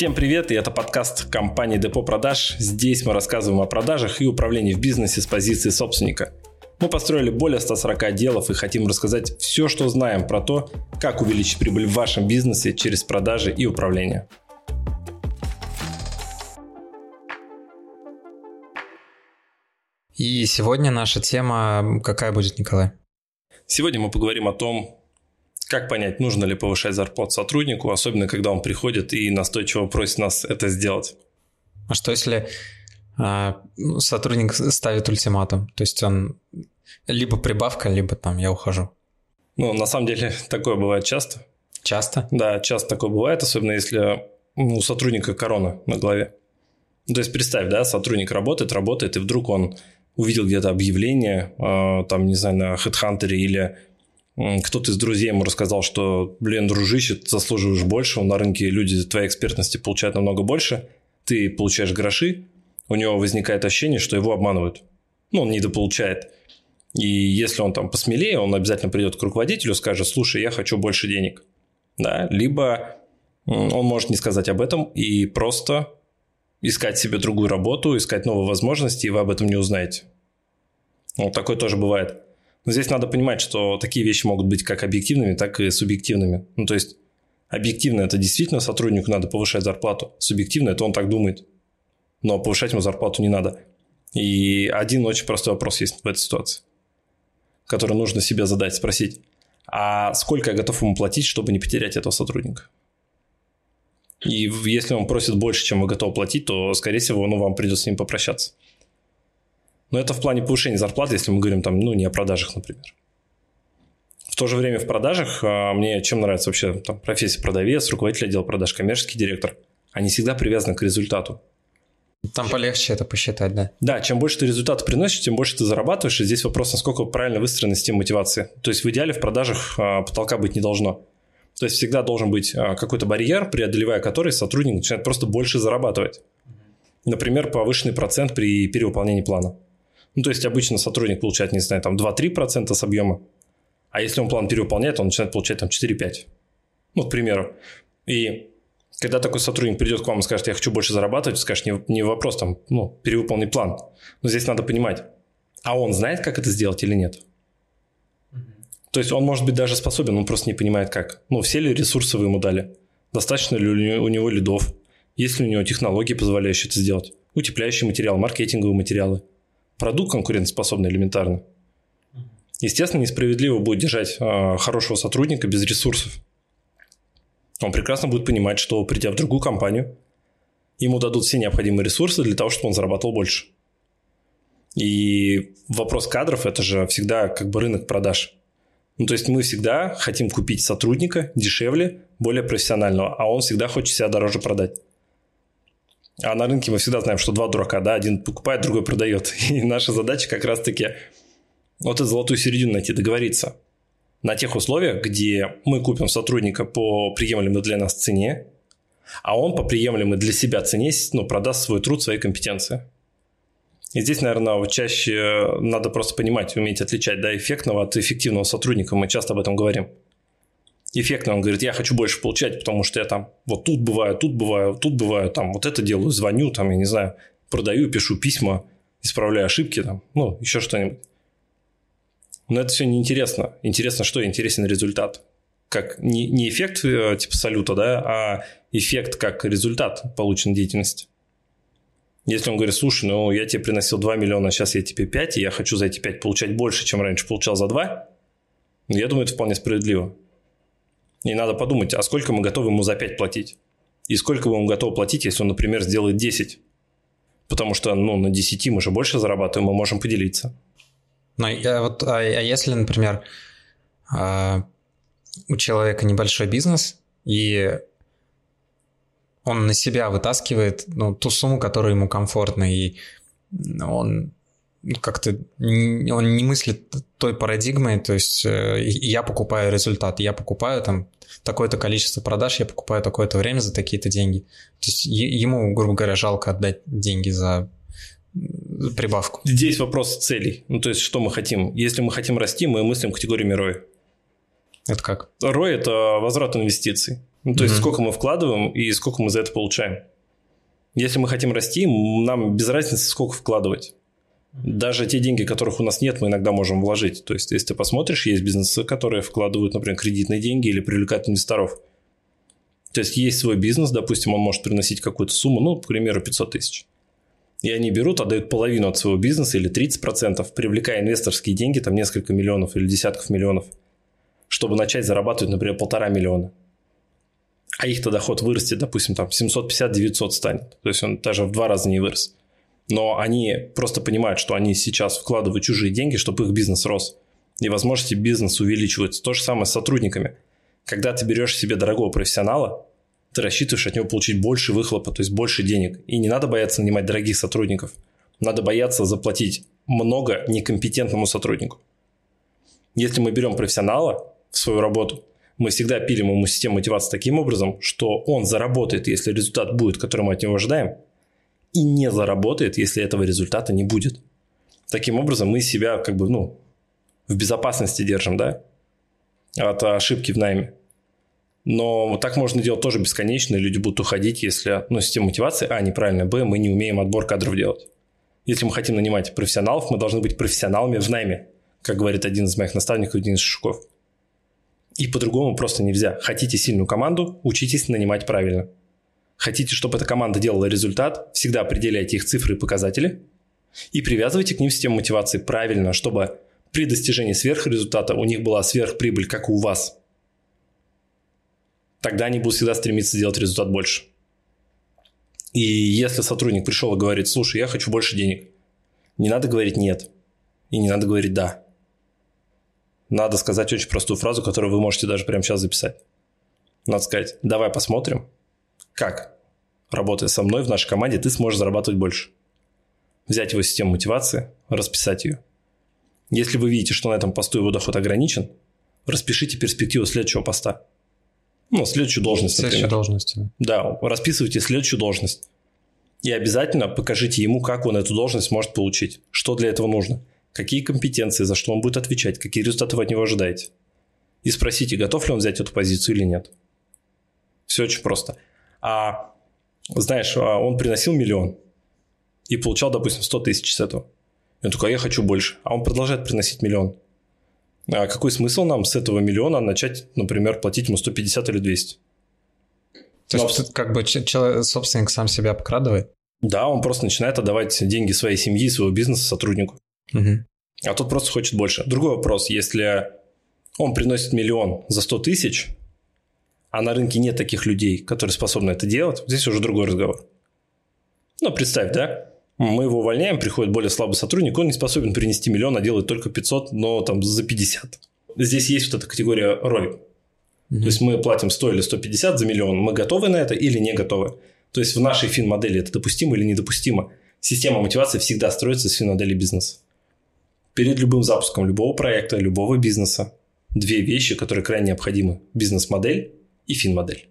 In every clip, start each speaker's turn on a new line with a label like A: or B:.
A: Всем привет, и это подкаст компании Депо Продаж. Здесь мы рассказываем о продажах и управлении в бизнесе с позиции собственника. Мы построили более 140 отделов и хотим рассказать все, что знаем про то, как увеличить прибыль в вашем бизнесе через продажи и управление.
B: И сегодня наша тема какая будет, Николай?
A: Сегодня мы поговорим о том, как понять, нужно ли повышать зарплату сотруднику, особенно когда он приходит и настойчиво просит нас это сделать?
B: А что если э, сотрудник ставит ультиматум? То есть он либо прибавка, либо там я ухожу.
A: Ну, на самом деле, такое бывает часто.
B: Часто?
A: Да, часто такое бывает, особенно если у сотрудника корона на голове. Ну, то есть представь, да, сотрудник работает, работает, и вдруг он увидел где-то объявление, э, там, не знаю, на HeadHunter или кто-то из друзей ему рассказал, что, блин, дружище, ты заслуживаешь больше, на рынке люди твоей экспертности получают намного больше, ты получаешь гроши, у него возникает ощущение, что его обманывают. Ну, он недополучает. И если он там посмелее, он обязательно придет к руководителю, скажет, слушай, я хочу больше денег. Да? Либо он может не сказать об этом и просто искать себе другую работу, искать новые возможности, и вы об этом не узнаете. Вот такое тоже бывает. Но здесь надо понимать, что такие вещи могут быть как объективными, так и субъективными. Ну, то есть, объективно это действительно сотруднику надо повышать зарплату, субъективно это он так думает. Но повышать ему зарплату не надо. И один очень простой вопрос есть в этой ситуации, который нужно себе задать, спросить, а сколько я готов ему платить, чтобы не потерять этого сотрудника? И если он просит больше, чем вы готовы платить, то, скорее всего, ну, вам придется с ним попрощаться. Но это в плане повышения зарплаты, если мы говорим там, ну, не о продажах, например. В то же время в продажах а, мне чем нравится вообще там, профессия продавец, руководитель отдела продаж, коммерческий директор. Они всегда привязаны к результату.
B: Там чем... полегче это посчитать, да?
A: Да, чем больше ты результаты приносишь, тем больше ты зарабатываешь. И здесь вопрос, насколько правильно выстроена система мотивации. То есть в идеале в продажах а, потолка быть не должно. То есть всегда должен быть а, какой-то барьер, преодолевая который сотрудник начинает просто больше зарабатывать. Например, повышенный процент при перевыполнении плана. Ну, то есть обычно сотрудник получает, не знаю, там 2-3% с объема, а если он план перевыполняет, он начинает получать там 4-5. Ну, к примеру. И когда такой сотрудник придет к вам и скажет, я хочу больше зарабатывать, скажешь, не, не вопрос там, ну, перевыполнить план. Но здесь надо понимать, а он знает, как это сделать или нет? То есть он может быть даже способен, он просто не понимает как. Ну, все ли ресурсы вы ему дали? Достаточно ли у него лидов? Есть ли у него технологии, позволяющие это сделать? Утепляющий материал, маркетинговые материалы – продукт конкурентоспособный элементарно. Естественно, несправедливо будет держать э, хорошего сотрудника без ресурсов. Он прекрасно будет понимать, что придя в другую компанию, ему дадут все необходимые ресурсы для того, чтобы он зарабатывал больше. И вопрос кадров – это же всегда как бы рынок продаж. Ну, то есть мы всегда хотим купить сотрудника дешевле, более профессионального, а он всегда хочет себя дороже продать. А на рынке мы всегда знаем, что два дурака, да, один покупает, другой продает. И наша задача как раз-таки вот эту золотую середину найти, договориться. На тех условиях, где мы купим сотрудника по приемлемой для нас цене, а он по приемлемой для себя цене ну, продаст свой труд, свои компетенции. И здесь, наверное, вот чаще надо просто понимать, уметь отличать да, эффектного от эффективного сотрудника. Мы часто об этом говорим эффектно. Он говорит, я хочу больше получать, потому что я там вот тут бываю, тут бываю, тут бываю, там вот это делаю, звоню, там, я не знаю, продаю, пишу письма, исправляю ошибки, там, ну, еще что-нибудь. Но это все неинтересно. Интересно, что интересен результат. Как не, не эффект э, типа салюта, да, а эффект как результат полученной деятельности. Если он говорит, слушай, ну я тебе приносил 2 миллиона, сейчас я тебе 5, и я хочу за эти 5 получать больше, чем раньше получал за 2, я думаю, это вполне справедливо. И надо подумать, а сколько мы готовы ему за 5 платить? И сколько мы ему готовы платить, если он, например, сделает 10? Потому что ну, на 10 мы же больше зарабатываем, мы можем поделиться.
B: Ну, а, вот, а, а если, например, а, у человека небольшой бизнес, и он на себя вытаскивает ну, ту сумму, которая ему комфортна, и он как-то он не мыслит той парадигмой, то есть э, я покупаю результат, я покупаю там такое-то количество продаж, я покупаю такое-то время за такие-то деньги. То есть ему, грубо говоря, жалко отдать деньги за прибавку.
A: Здесь вопрос целей. Ну, то есть, что мы хотим. Если мы хотим расти, мы мыслим категорию ROI.
B: Это как?
A: ROI – это возврат инвестиций. Ну, то mm-hmm. есть сколько мы вкладываем и сколько мы за это получаем. Если мы хотим расти, нам без разницы, сколько вкладывать. Даже те деньги, которых у нас нет, мы иногда можем вложить. То есть, если ты посмотришь, есть бизнесы, которые вкладывают, например, кредитные деньги или привлекают инвесторов. То есть, есть свой бизнес, допустим, он может приносить какую-то сумму, ну, к примеру, 500 тысяч. И они берут, отдают половину от своего бизнеса или 30%, привлекая инвесторские деньги, там несколько миллионов или десятков миллионов, чтобы начать зарабатывать, например, полтора миллиона а их-то доход вырастет, допустим, там 750-900 станет. То есть он даже в два раза не вырос. Но они просто понимают, что они сейчас вкладывают чужие деньги, чтобы их бизнес рос. И возможности бизнеса увеличиваются. То же самое с сотрудниками. Когда ты берешь себе дорогого профессионала, ты рассчитываешь от него получить больше выхлопа, то есть больше денег. И не надо бояться нанимать дорогих сотрудников. Надо бояться заплатить много некомпетентному сотруднику. Если мы берем профессионала в свою работу, мы всегда пилим ему систему мотивации таким образом, что он заработает, если результат будет, который мы от него ожидаем, и не заработает, если этого результата не будет. Таким образом, мы себя как бы, ну, в безопасности держим, да, от ошибки в найме. Но так можно делать тоже бесконечно, и люди будут уходить, если ну, система мотивации, а, неправильно, б, мы не умеем отбор кадров делать. Если мы хотим нанимать профессионалов, мы должны быть профессионалами в найме, как говорит один из моих наставников, Денис Шишуков. И по-другому просто нельзя. Хотите сильную команду, учитесь нанимать правильно. Хотите, чтобы эта команда делала результат, всегда определяйте их цифры и показатели и привязывайте к ним систему мотивации правильно, чтобы при достижении сверхрезультата у них была сверхприбыль, как и у вас. Тогда они будут всегда стремиться сделать результат больше. И если сотрудник пришел и говорит, слушай, я хочу больше денег, не надо говорить нет и не надо говорить да надо сказать очень простую фразу, которую вы можете даже прямо сейчас записать. Надо сказать, давай посмотрим, как, работая со мной в нашей команде, ты сможешь зарабатывать больше. Взять его систему мотивации, расписать ее. Если вы видите, что на этом посту его доход ограничен, распишите перспективу следующего поста. Ну, следующую должность,
B: Следующую
A: например.
B: должность.
A: Да, расписывайте следующую должность. И обязательно покажите ему, как он эту должность может получить, что для этого нужно – какие компетенции, за что он будет отвечать, какие результаты вы от него ожидаете. И спросите, готов ли он взять эту позицию или нет. Все очень просто. А знаешь, а, он приносил миллион и получал, допустим, 100 тысяч с этого. И он такой, а я хочу больше. А он продолжает приносить миллион. А какой смысл нам с этого миллиона начать, например, платить ему 150 или 200?
B: То есть, Но... как бы человек, собственник сам себя обкрадывает?
A: Да, он просто начинает отдавать деньги своей семьи, своего бизнеса сотруднику. Угу. А тот просто хочет больше. Другой вопрос, если он приносит миллион за 100 тысяч, а на рынке нет таких людей, которые способны это делать, здесь уже другой разговор. Ну, представь, да? Мы его увольняем, приходит более слабый сотрудник, он не способен принести миллион, а делает только 500, но там за 50. Здесь есть вот эта категория роли. Mm-hmm. То есть мы платим 100 или 150 за миллион, мы готовы на это или не готовы. То есть в нашей фин-модели это допустимо или недопустимо. Система мотивации всегда строится с фин-модели бизнеса перед любым запуском любого проекта, любого бизнеса две вещи, которые крайне необходимы. Бизнес-модель и фин-модель.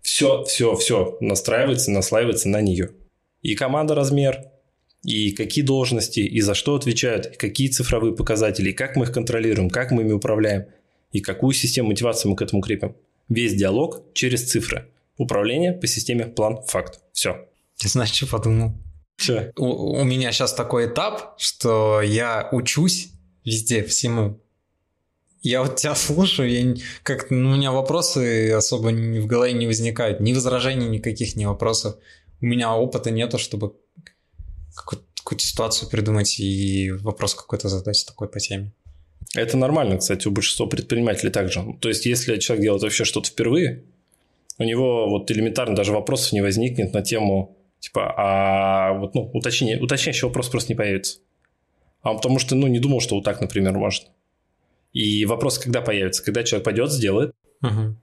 A: Все, все, все настраивается, наслаивается на нее. И команда размер, и какие должности, и за что отвечают, и какие цифровые показатели, и как мы их контролируем, как мы ими управляем, и какую систему мотивации мы к этому крепим. Весь диалог через цифры. Управление по системе план-факт. Все.
B: Ты знаешь, что подумал?
A: Все.
B: У, у меня сейчас такой этап, что я учусь везде, всему. Я вот тебя слушаю, я как ну, у меня вопросы особо в голове не возникают, ни возражений никаких, ни вопросов. У меня опыта нету, чтобы какую-то, какую-то ситуацию придумать и вопрос какой-то задать такой по теме.
A: Это нормально, кстати, у большинства предпринимателей также. То есть, если человек делает вообще что-то впервые, у него вот элементарно даже вопросов не возникнет на тему Типа, а вот, ну, уточнение, уточняющий вопрос просто не появится. А потому что, ну, не думал, что вот так, например, можно. И вопрос, когда появится? Когда человек пойдет, сделает.
B: Угу.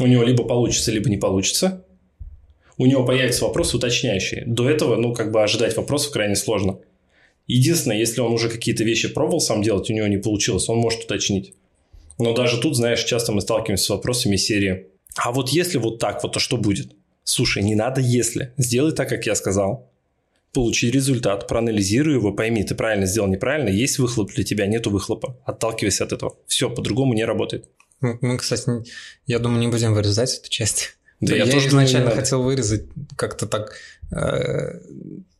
A: У него либо получится, либо не получится. У него появится вопрос уточняющий. До этого, ну, как бы ожидать вопросов крайне сложно. Единственное, если он уже какие-то вещи пробовал сам делать, у него не получилось, он может уточнить. Но даже тут, знаешь, часто мы сталкиваемся с вопросами серии «А вот если вот так вот, то что будет?» Слушай, не надо если. Сделай так, как я сказал. Получи результат, проанализируй его, пойми, ты правильно сделал, неправильно, есть выхлоп для тебя, нету выхлопа. Отталкивайся от этого. Все, по-другому не работает.
B: Мы, кстати, я думаю, не будем вырезать эту часть.
A: Да,
B: я,
A: я тоже
B: изначально
A: думаю,
B: хотел вырезать как-то так, э,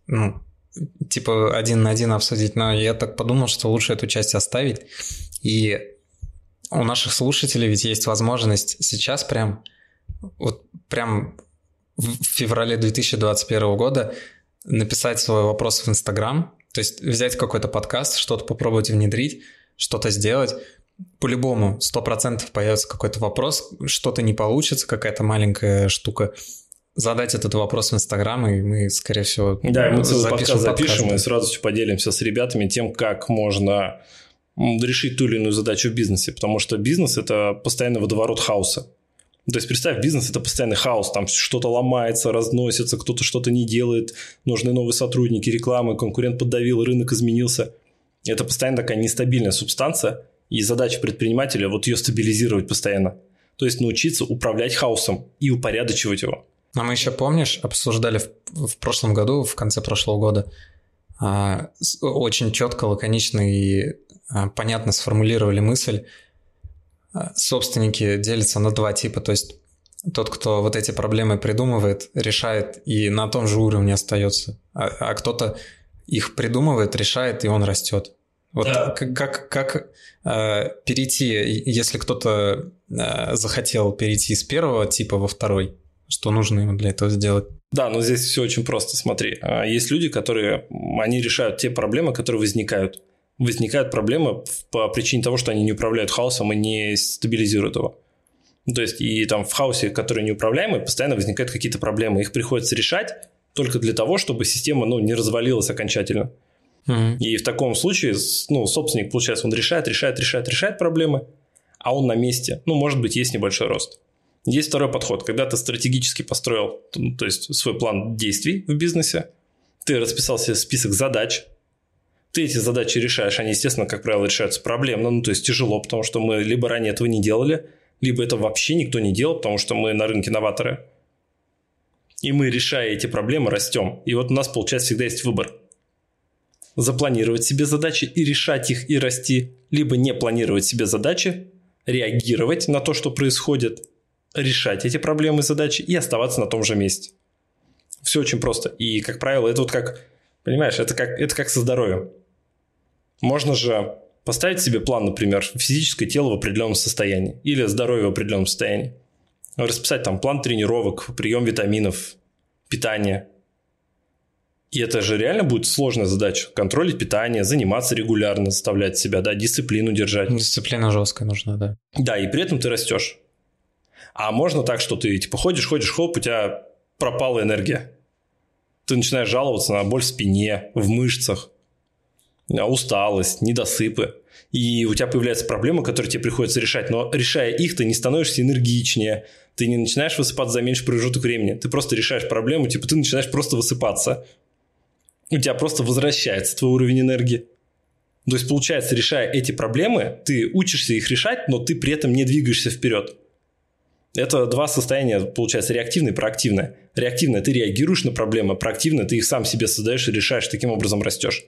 B: ну, типа один на один обсудить, но я так подумал, что лучше эту часть оставить. И у наших слушателей ведь есть возможность сейчас прям, вот прям в феврале 2021 года написать свой вопрос в Инстаграм, то есть взять какой-то подкаст, что-то попробовать внедрить, что-то сделать. По-любому, сто процентов появится какой-то вопрос, что-то не получится, какая-то маленькая штука. Задать этот вопрос в Инстаграм, и мы, скорее всего,
A: Да, мы целый подкаст запишем
B: подкаст.
A: и с радостью поделимся с ребятами тем, как можно решить ту или иную задачу в бизнесе, потому что бизнес – это постоянно водоворот хаоса. То есть представь, бизнес – это постоянный хаос, там что-то ломается, разносится, кто-то что-то не делает, нужны новые сотрудники, рекламы, конкурент поддавил, рынок изменился. Это постоянно такая нестабильная субстанция, и задача предпринимателя – вот ее стабилизировать постоянно. То есть научиться управлять хаосом и упорядочивать его.
B: А мы еще, помнишь, обсуждали в, в прошлом году, в конце прошлого года, а, очень четко, лаконично и а, понятно сформулировали мысль. Собственники делятся на два типа, то есть тот, кто вот эти проблемы придумывает, решает и на том же уровне остается, а, а кто-то их придумывает, решает и он растет. Вот
A: Да.
B: как, как, как э, перейти, если кто-то э, захотел перейти с первого типа во второй, что нужно ему для этого сделать?
A: Да, но здесь все очень просто. Смотри, а, есть люди, которые они решают те проблемы, которые возникают. Возникают проблемы по причине того, что они не управляют хаосом и не стабилизируют его. Ну, То есть, и там в хаосе, который неуправляемый, постоянно возникают какие-то проблемы. Их приходится решать только для того, чтобы система ну, не развалилась окончательно.
B: Мгм.
A: И в таком случае, ну, собственник, получается, он решает, решает, решает, решает проблемы, а он на месте. Ну, может быть, есть небольшой рост. Есть второй подход, когда ты стратегически построил, ну, то есть свой план действий в бизнесе, ты расписал себе список задач, ты эти задачи решаешь, они, естественно, как правило, решаются проблемно, ну, то есть тяжело, потому что мы либо ранее этого не делали, либо это вообще никто не делал, потому что мы на рынке новаторы. И мы, решая эти проблемы, растем. И вот у нас, получается, всегда есть выбор запланировать себе задачи и решать их и расти, либо не планировать себе задачи, реагировать на то, что происходит, решать эти проблемы и задачи и оставаться на том же месте. Все очень просто. И, как правило, это вот как, понимаешь, это как, это как со здоровьем. Можно же поставить себе план, например, физическое тело в определенном состоянии или здоровье в определенном состоянии. Расписать там план тренировок, прием витаминов, питание – и это же реально будет сложная задача. Контролить питание, заниматься регулярно, заставлять себя, да, дисциплину держать.
B: Дисциплина жесткая нужна, да.
A: Да, и при этом ты растешь. А можно так, что ты типа ходишь, ходишь, хоп, у тебя пропала энергия. Ты начинаешь жаловаться на боль в спине, в мышцах, усталость, недосыпы. И у тебя появляются проблемы, которые тебе приходится решать. Но решая их, ты не становишься энергичнее, ты не начинаешь высыпаться за меньший промежуток времени. Ты просто решаешь проблему, типа ты начинаешь просто высыпаться. У тебя просто возвращается твой уровень энергии. То есть, получается, решая эти проблемы, ты учишься их решать, но ты при этом не двигаешься вперед. Это два состояния, получается, реактивное и проактивное. Реактивное – ты реагируешь на проблемы, проактивное – ты их сам себе создаешь и решаешь, таким образом растешь.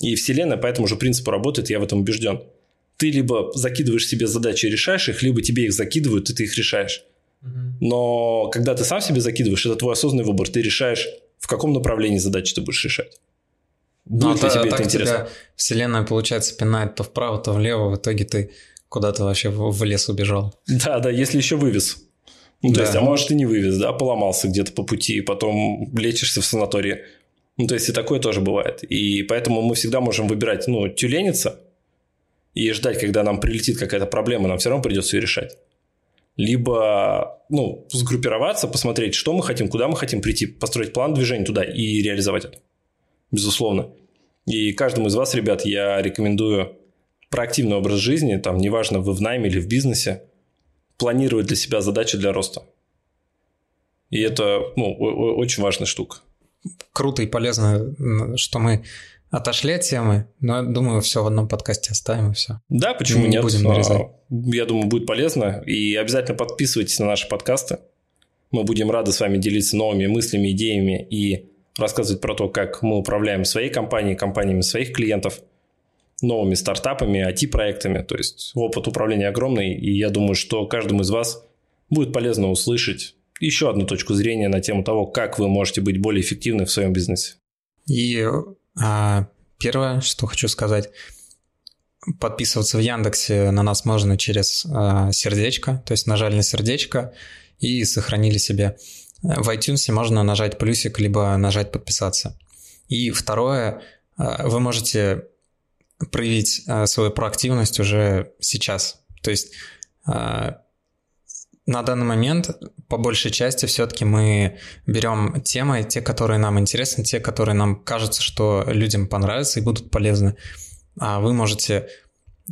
A: И Вселенная по этому же принципу работает, я в этом убежден. Ты либо закидываешь себе задачи и решаешь их, либо тебе их закидывают, и ты их решаешь. Но когда ты сам себе закидываешь, это твой осознанный выбор. Ты решаешь, в каком направлении задачи ты будешь решать.
B: Ну,
A: Будет ли
B: а
A: тебе это интересно?
B: тебя вселенная, получается, пинает то вправо, то влево, в итоге ты куда-то вообще в, лес убежал.
A: Да, да, если еще вывез. Ну, то
B: Да.
A: есть, а может, и не вывез, да, поломался где-то по пути, и потом лечишься в санатории. Ну, то есть, и такое тоже бывает. И поэтому мы всегда можем выбирать, ну, тюлениться и ждать, когда нам прилетит какая-то проблема, нам все равно придется ее решать. Либо, ну, сгруппироваться, посмотреть, что мы хотим, куда мы хотим прийти, построить план движения туда и реализовать это. Безусловно. И каждому из вас, ребят, я рекомендую проактивный образ жизни, там, неважно, вы в найме или в бизнесе, планировать для себя задачи для роста. И это ну, очень важная штука.
B: Круто и полезно, что мы отошли от темы, но я думаю, все в одном подкасте оставим и все.
A: Да, почему
B: Не
A: нет?
B: будем нарезать.
A: А, Я думаю, будет полезно. И обязательно подписывайтесь на наши подкасты. Мы будем рады с вами делиться новыми мыслями, идеями и рассказывать про то, как мы управляем своей компанией, компаниями своих клиентов, новыми стартапами, IT-проектами. То есть опыт управления огромный, и я думаю, что каждому из вас будет полезно услышать еще одну точку зрения на тему того, как вы можете быть более эффективны в своем бизнесе.
B: И а, первое, что хочу сказать, подписываться в Яндексе на нас можно через а, сердечко, то есть нажали на сердечко и сохранили себе. В iTunes можно нажать плюсик, либо нажать подписаться. И второе, а, вы можете проявить а, свою проактивность уже сейчас. То есть а, на данный момент, по большей части, все-таки мы берем темы, те, которые нам интересны, те, которые нам кажутся, что людям понравятся и будут полезны. А вы можете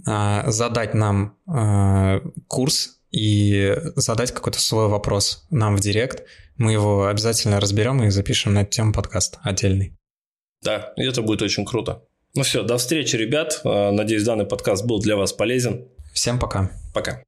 B: а, задать нам а, курс и задать какой-то свой вопрос нам в директ. Мы его обязательно разберем и запишем на эту тему подкаст отдельный.
A: Да, и это будет очень круто. Ну все, до встречи, ребят. Надеюсь, данный подкаст был для вас полезен.
B: Всем пока.
A: Пока.